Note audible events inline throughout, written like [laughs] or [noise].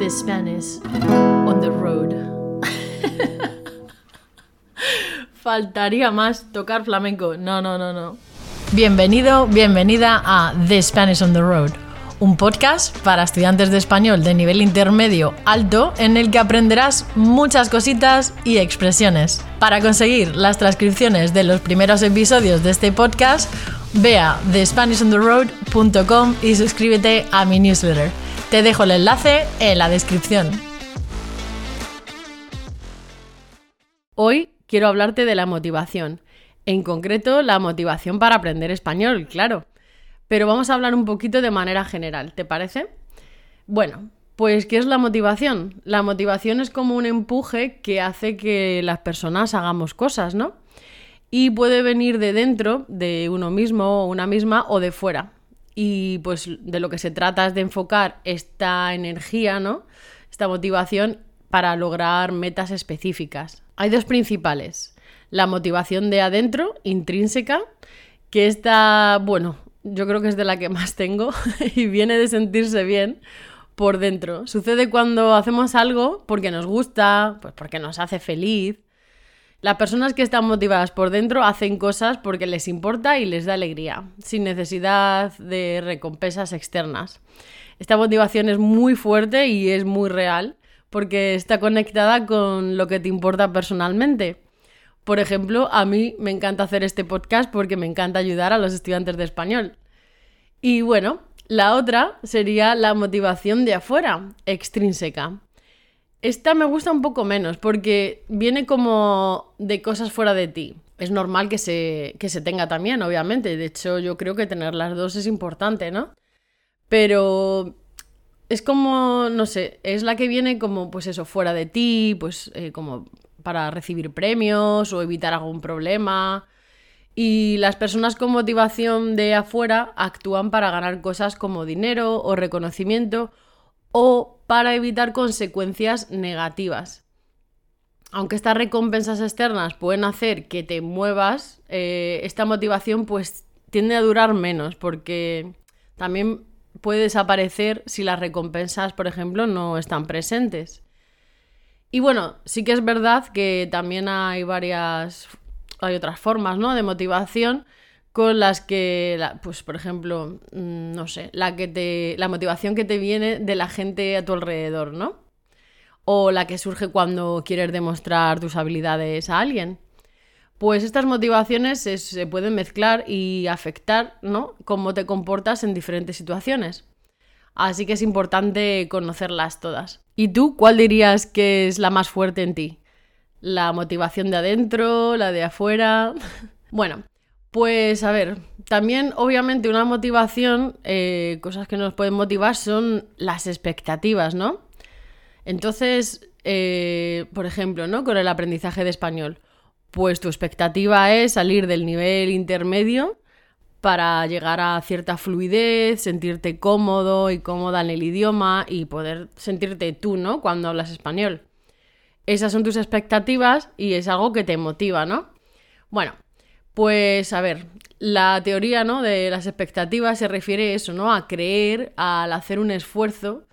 The Spanish on the road. [laughs] Faltaría más tocar flamenco. No, no, no, no. Bienvenido, bienvenida a The Spanish on the Road, un podcast para estudiantes de español de nivel intermedio alto en el que aprenderás muchas cositas y expresiones. Para conseguir las transcripciones de los primeros episodios de este podcast, ve a thespanishontheroad.com y suscríbete a mi newsletter. Te dejo el enlace en la descripción. Hoy quiero hablarte de la motivación. En concreto, la motivación para aprender español, claro. Pero vamos a hablar un poquito de manera general, ¿te parece? Bueno, pues ¿qué es la motivación? La motivación es como un empuje que hace que las personas hagamos cosas, ¿no? Y puede venir de dentro, de uno mismo o una misma, o de fuera. Y pues de lo que se trata es de enfocar esta energía, ¿no? Esta motivación para lograr metas específicas. Hay dos principales. La motivación de adentro, intrínseca, que está, bueno, yo creo que es de la que más tengo [laughs] y viene de sentirse bien por dentro. Sucede cuando hacemos algo porque nos gusta, pues porque nos hace feliz. Las personas que están motivadas por dentro hacen cosas porque les importa y les da alegría, sin necesidad de recompensas externas. Esta motivación es muy fuerte y es muy real porque está conectada con lo que te importa personalmente. Por ejemplo, a mí me encanta hacer este podcast porque me encanta ayudar a los estudiantes de español. Y bueno, la otra sería la motivación de afuera, extrínseca. Esta me gusta un poco menos porque viene como de cosas fuera de ti. Es normal que se, que se tenga también, obviamente. De hecho, yo creo que tener las dos es importante, ¿no? Pero es como, no sé, es la que viene como, pues eso, fuera de ti, pues eh, como para recibir premios o evitar algún problema. Y las personas con motivación de afuera actúan para ganar cosas como dinero o reconocimiento o para evitar consecuencias negativas. Aunque estas recompensas externas pueden hacer que te muevas, eh, esta motivación pues tiende a durar menos porque también puede desaparecer si las recompensas, por ejemplo, no están presentes. Y bueno, sí que es verdad que también hay varias, hay otras formas, ¿no? De motivación con las que, pues por ejemplo, mm, no sé, la, que te, la motivación que te viene de la gente a tu alrededor, ¿no? O la que surge cuando quieres demostrar tus habilidades a alguien. Pues estas motivaciones se, se pueden mezclar y afectar, ¿no? Cómo te comportas en diferentes situaciones. Así que es importante conocerlas todas. ¿Y tú cuál dirías que es la más fuerte en ti? ¿La motivación de adentro? ¿La de afuera? [laughs] bueno, pues a ver, también obviamente una motivación, eh, cosas que nos pueden motivar son las expectativas, ¿no? Entonces, eh, por ejemplo, ¿no? Con el aprendizaje de español, pues tu expectativa es salir del nivel intermedio para llegar a cierta fluidez, sentirte cómodo y cómoda en el idioma y poder sentirte tú, ¿no? Cuando hablas español. Esas son tus expectativas y es algo que te motiva, ¿no? Bueno, pues a ver, la teoría ¿no? de las expectativas se refiere a eso, ¿no? A creer, al hacer un esfuerzo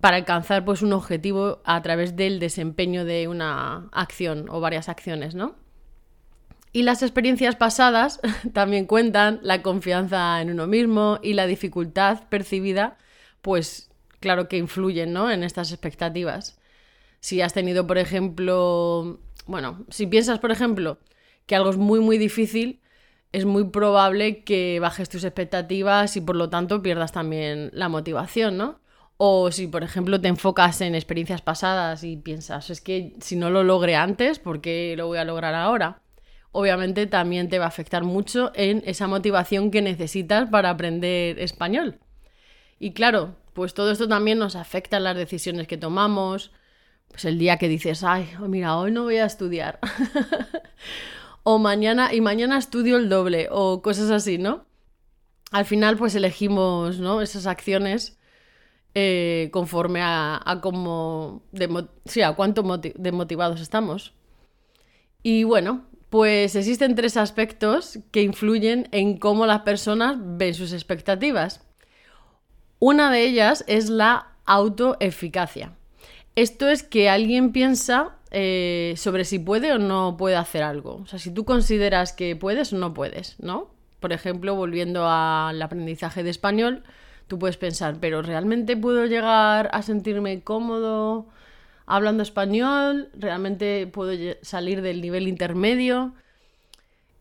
para alcanzar pues, un objetivo a través del desempeño de una acción o varias acciones, ¿no? Y las experiencias pasadas [laughs] también cuentan la confianza en uno mismo y la dificultad percibida, pues claro que influyen ¿no? en estas expectativas. Si has tenido, por ejemplo, bueno, si piensas, por ejemplo, que algo es muy, muy difícil, es muy probable que bajes tus expectativas y por lo tanto pierdas también la motivación, ¿no? O si, por ejemplo, te enfocas en experiencias pasadas y piensas, es que si no lo logré antes, ¿por qué lo voy a lograr ahora? Obviamente también te va a afectar mucho en esa motivación que necesitas para aprender español. Y claro, pues todo esto también nos afecta en las decisiones que tomamos. Pues el día que dices, ay, mira, hoy no voy a estudiar. [laughs] o mañana y mañana estudio el doble o cosas así, ¿no? Al final pues elegimos ¿no? esas acciones eh, conforme a, a cómo, a cuánto motivados estamos. Y bueno, pues existen tres aspectos que influyen en cómo las personas ven sus expectativas. Una de ellas es la autoeficacia. Esto es que alguien piensa eh, sobre si puede o no puede hacer algo. O sea, si tú consideras que puedes o no puedes, ¿no? Por ejemplo, volviendo al aprendizaje de español, tú puedes pensar, pero ¿realmente puedo llegar a sentirme cómodo hablando español? ¿Realmente puedo salir del nivel intermedio?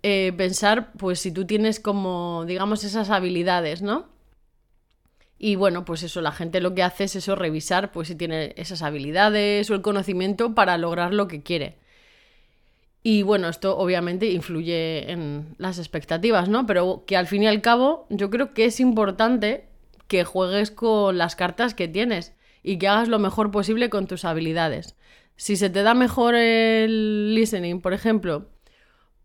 Eh, pensar, pues si tú tienes como, digamos, esas habilidades, ¿no? Y bueno, pues eso, la gente lo que hace es eso, revisar, pues si tiene esas habilidades o el conocimiento para lograr lo que quiere. Y bueno, esto obviamente influye en las expectativas, ¿no? Pero que al fin y al cabo yo creo que es importante que juegues con las cartas que tienes y que hagas lo mejor posible con tus habilidades. Si se te da mejor el listening, por ejemplo,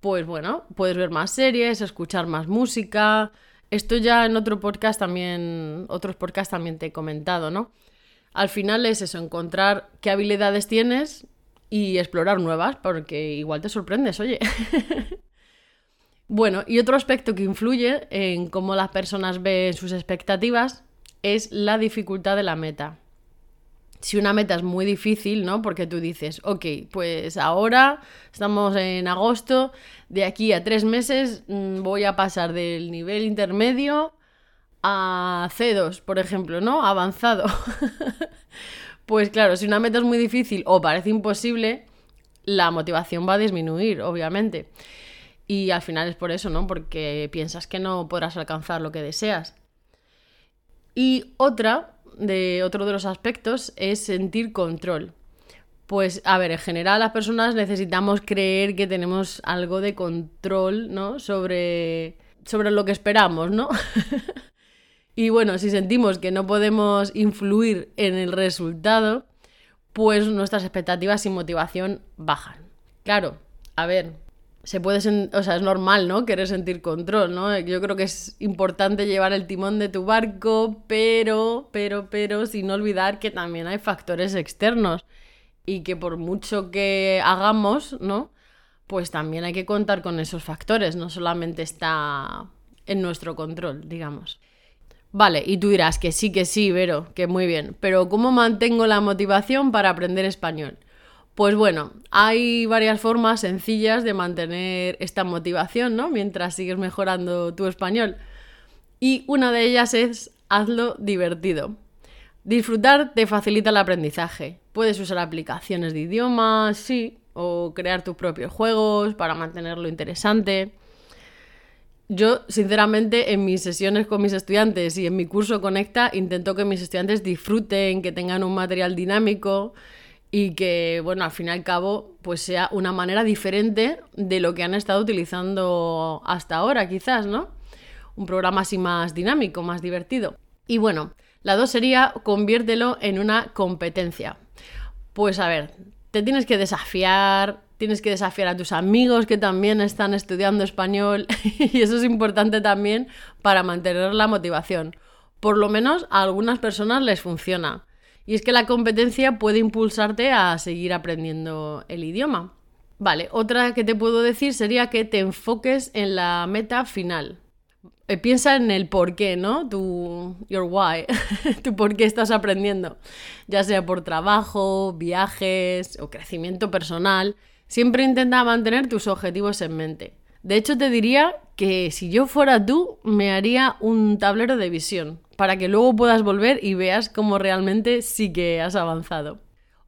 pues bueno, puedes ver más series, escuchar más música. Esto ya en otro podcast también, otros podcasts también te he comentado, ¿no? Al final es eso, encontrar qué habilidades tienes y explorar nuevas, porque igual te sorprendes, oye. [laughs] bueno, y otro aspecto que influye en cómo las personas ven sus expectativas es la dificultad de la meta si una meta es muy difícil, ¿no? Porque tú dices, ok, pues ahora estamos en agosto, de aquí a tres meses mm, voy a pasar del nivel intermedio a C2, por ejemplo, ¿no? Avanzado. [laughs] pues claro, si una meta es muy difícil o parece imposible, la motivación va a disminuir, obviamente. Y al final es por eso, ¿no? Porque piensas que no podrás alcanzar lo que deseas. Y otra de otro de los aspectos es sentir control. Pues, a ver, en general las personas necesitamos creer que tenemos algo de control, ¿no? Sobre, sobre lo que esperamos, ¿no? [laughs] y bueno, si sentimos que no podemos influir en el resultado, pues nuestras expectativas y motivación bajan. Claro, a ver, se puede, o sea, es normal, ¿no? Querer sentir control, ¿no? Yo creo que es importante llevar el timón de tu barco, pero, pero, pero, sin olvidar que también hay factores externos y que por mucho que hagamos, ¿no? Pues también hay que contar con esos factores, no solamente está en nuestro control, digamos. Vale, y tú dirás que sí, que sí, Vero, que muy bien, pero ¿cómo mantengo la motivación para aprender español? Pues bueno, hay varias formas sencillas de mantener esta motivación, ¿no? Mientras sigues mejorando tu español. Y una de ellas es hazlo divertido. Disfrutar te facilita el aprendizaje. Puedes usar aplicaciones de idiomas, sí, o crear tus propios juegos para mantenerlo interesante. Yo, sinceramente, en mis sesiones con mis estudiantes y en mi curso Conecta, intento que mis estudiantes disfruten, que tengan un material dinámico y que, bueno, al fin y al cabo, pues sea una manera diferente de lo que han estado utilizando hasta ahora, quizás, ¿no? Un programa así más dinámico, más divertido. Y bueno, la dos sería conviértelo en una competencia. Pues a ver, te tienes que desafiar, tienes que desafiar a tus amigos que también están estudiando español [laughs] y eso es importante también para mantener la motivación. Por lo menos a algunas personas les funciona. Y es que la competencia puede impulsarte a seguir aprendiendo el idioma. Vale, otra que te puedo decir sería que te enfoques en la meta final. Eh, piensa en el por qué, ¿no? Tu your why, [laughs] tu por qué estás aprendiendo, ya sea por trabajo, viajes o crecimiento personal. Siempre intenta mantener tus objetivos en mente. De hecho, te diría que si yo fuera tú, me haría un tablero de visión para que luego puedas volver y veas cómo realmente sí que has avanzado.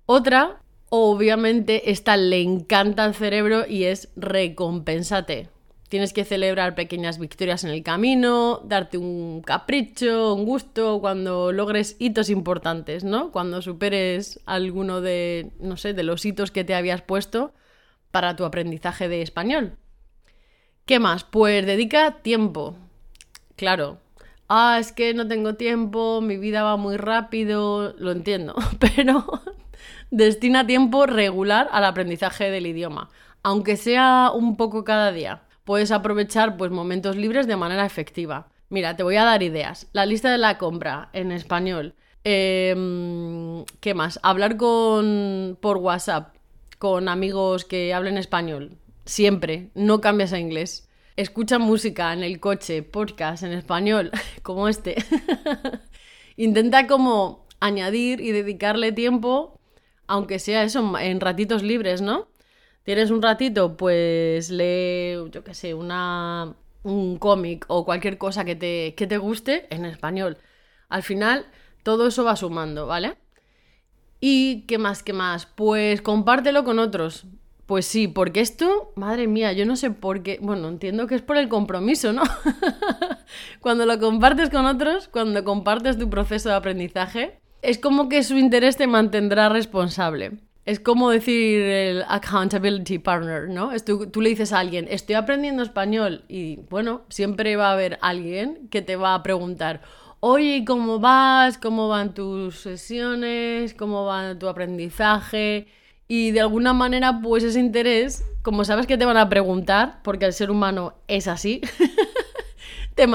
Otra, obviamente, esta le encanta al cerebro y es recompensate. Tienes que celebrar pequeñas victorias en el camino, darte un capricho, un gusto cuando logres hitos importantes, ¿no? Cuando superes alguno de, no sé, de los hitos que te habías puesto para tu aprendizaje de español. ¿Qué más? Pues dedica tiempo. Claro, ah, es que no tengo tiempo, mi vida va muy rápido, lo entiendo, [laughs] pero destina tiempo regular al aprendizaje del idioma, aunque sea un poco cada día. Puedes aprovechar pues momentos libres de manera efectiva. Mira, te voy a dar ideas. La lista de la compra en español. Em, ¿Qué más? Hablar con por WhatsApp con amigos que hablen español. Siempre. No cambias a inglés. Escucha música en el coche, podcast en español, [laughs] como este. [laughs] Intenta como añadir y dedicarle tiempo, aunque sea eso, en ratitos libres, ¿no? Tienes un ratito, pues lee, yo qué sé, una, un cómic o cualquier cosa que te, que te guste en español. Al final, todo eso va sumando, ¿vale? ¿Y qué más, qué más? Pues compártelo con otros. Pues sí, porque esto, madre mía, yo no sé por qué, bueno, entiendo que es por el compromiso, ¿no? [laughs] cuando lo compartes con otros, cuando compartes tu proceso de aprendizaje, es como que su interés te mantendrá responsable. Es como decir el accountability partner, ¿no? Tú, tú, le dices a alguien, estoy aprendiendo español y bueno, siempre va a haber alguien que te va a preguntar, oye, ¿cómo vas? ¿Cómo van tus sesiones? ¿Cómo va tu aprendizaje? Y de alguna manera, pues ese interés, como sabes que te van a preguntar, porque el ser humano es así, [laughs] te,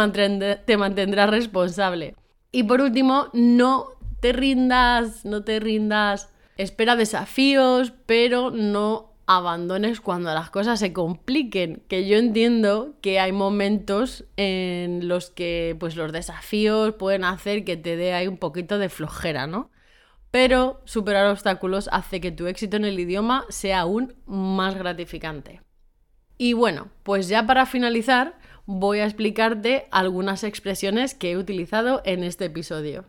te mantendrá responsable. Y por último, no te rindas, no te rindas. Espera desafíos, pero no abandones cuando las cosas se compliquen, que yo entiendo que hay momentos en los que pues los desafíos pueden hacer que te dé ahí un poquito de flojera, ¿no? Pero superar obstáculos hace que tu éxito en el idioma sea aún más gratificante. Y bueno, pues ya para finalizar, voy a explicarte algunas expresiones que he utilizado en este episodio.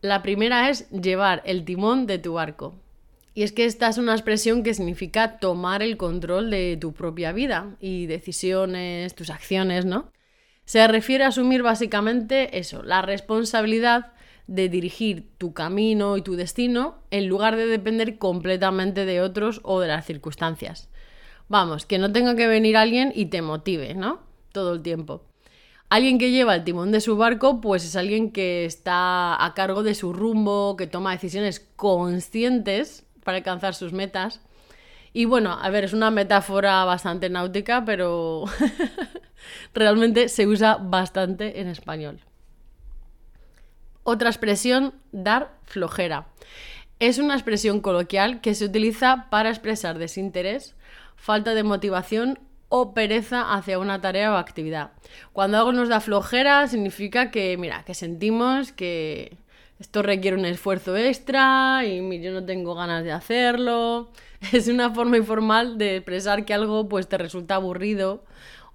La primera es llevar el timón de tu barco. Y es que esta es una expresión que significa tomar el control de tu propia vida y decisiones, tus acciones, ¿no? Se refiere a asumir básicamente eso, la responsabilidad de dirigir tu camino y tu destino en lugar de depender completamente de otros o de las circunstancias. Vamos, que no tenga que venir alguien y te motive, ¿no? Todo el tiempo. Alguien que lleva el timón de su barco, pues es alguien que está a cargo de su rumbo, que toma decisiones conscientes para alcanzar sus metas. Y bueno, a ver, es una metáfora bastante náutica, pero [laughs] realmente se usa bastante en español. Otra expresión, dar flojera. Es una expresión coloquial que se utiliza para expresar desinterés, falta de motivación o pereza hacia una tarea o actividad. Cuando algo nos da flojera significa que, mira, que sentimos que esto requiere un esfuerzo extra y yo no tengo ganas de hacerlo. [laughs] Es una forma informal de expresar que algo pues te resulta aburrido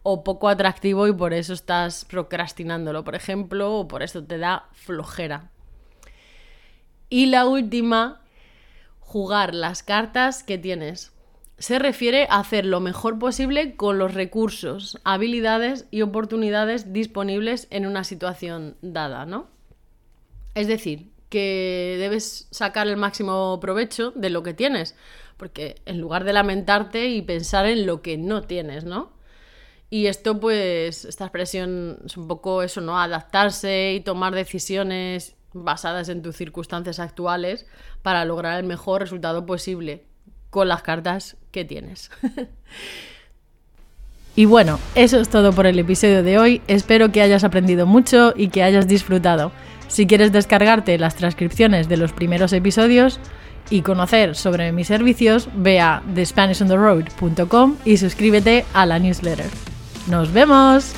o poco atractivo y por eso estás procrastinándolo, por ejemplo, o por eso te da flojera. Y la última, jugar las cartas que tienes. Se refiere a hacer lo mejor posible con los recursos, habilidades y oportunidades disponibles en una situación dada, ¿no? Es decir, que debes sacar el máximo provecho de lo que tienes, porque en lugar de lamentarte y pensar en lo que no tienes, ¿no? Y esto, pues, esta expresión es un poco eso, ¿no? Adaptarse y tomar decisiones basadas en tus circunstancias actuales para lograr el mejor resultado posible con las cartas que tienes. [laughs] y bueno, eso es todo por el episodio de hoy. Espero que hayas aprendido mucho y que hayas disfrutado. Si quieres descargarte las transcripciones de los primeros episodios y conocer sobre mis servicios, ve a thespanishontheroad.com y suscríbete a la newsletter. ¡Nos vemos!